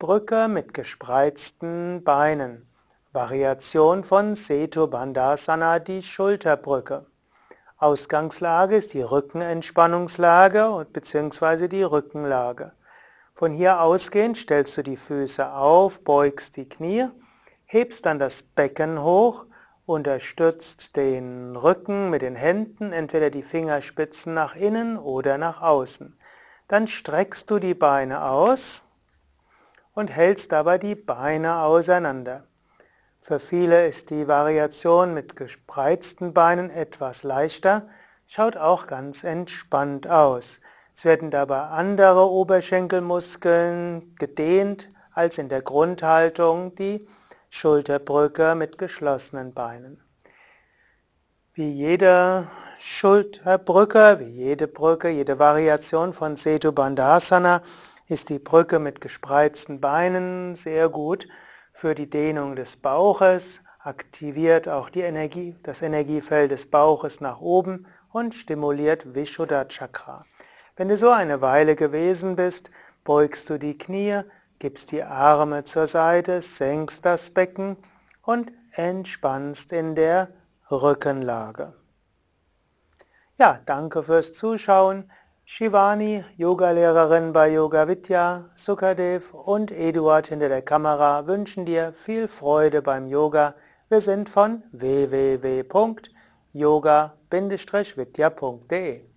Brücke mit gespreizten Beinen. Variation von Setu Bandhasana, die Schulterbrücke. Ausgangslage ist die Rückenentspannungslage bzw. die Rückenlage. Von hier ausgehend stellst du die Füße auf, beugst die Knie, hebst dann das Becken hoch, unterstützt den Rücken mit den Händen, entweder die Fingerspitzen nach innen oder nach außen. Dann streckst du die Beine aus und hältst dabei die Beine auseinander. Für viele ist die Variation mit gespreizten Beinen etwas leichter, schaut auch ganz entspannt aus. Es werden dabei andere Oberschenkelmuskeln gedehnt als in der Grundhaltung die Schulterbrücke mit geschlossenen Beinen. Wie jede Schulterbrücke, wie jede Brücke, jede Variation von Setu Bandhasana ist die Brücke mit gespreizten Beinen sehr gut für die Dehnung des Bauches, aktiviert auch die Energie, das Energiefeld des Bauches nach oben und stimuliert Vishuddha Chakra. Wenn du so eine Weile gewesen bist, beugst du die Knie, gibst die Arme zur Seite, senkst das Becken und entspannst in der Rückenlage. Ja, danke fürs Zuschauen. Shivani, Yogalehrerin bei Yoga Vidya, Sukadev und Eduard hinter der Kamera wünschen dir viel Freude beim Yoga. Wir sind von www.yoga-vidya.de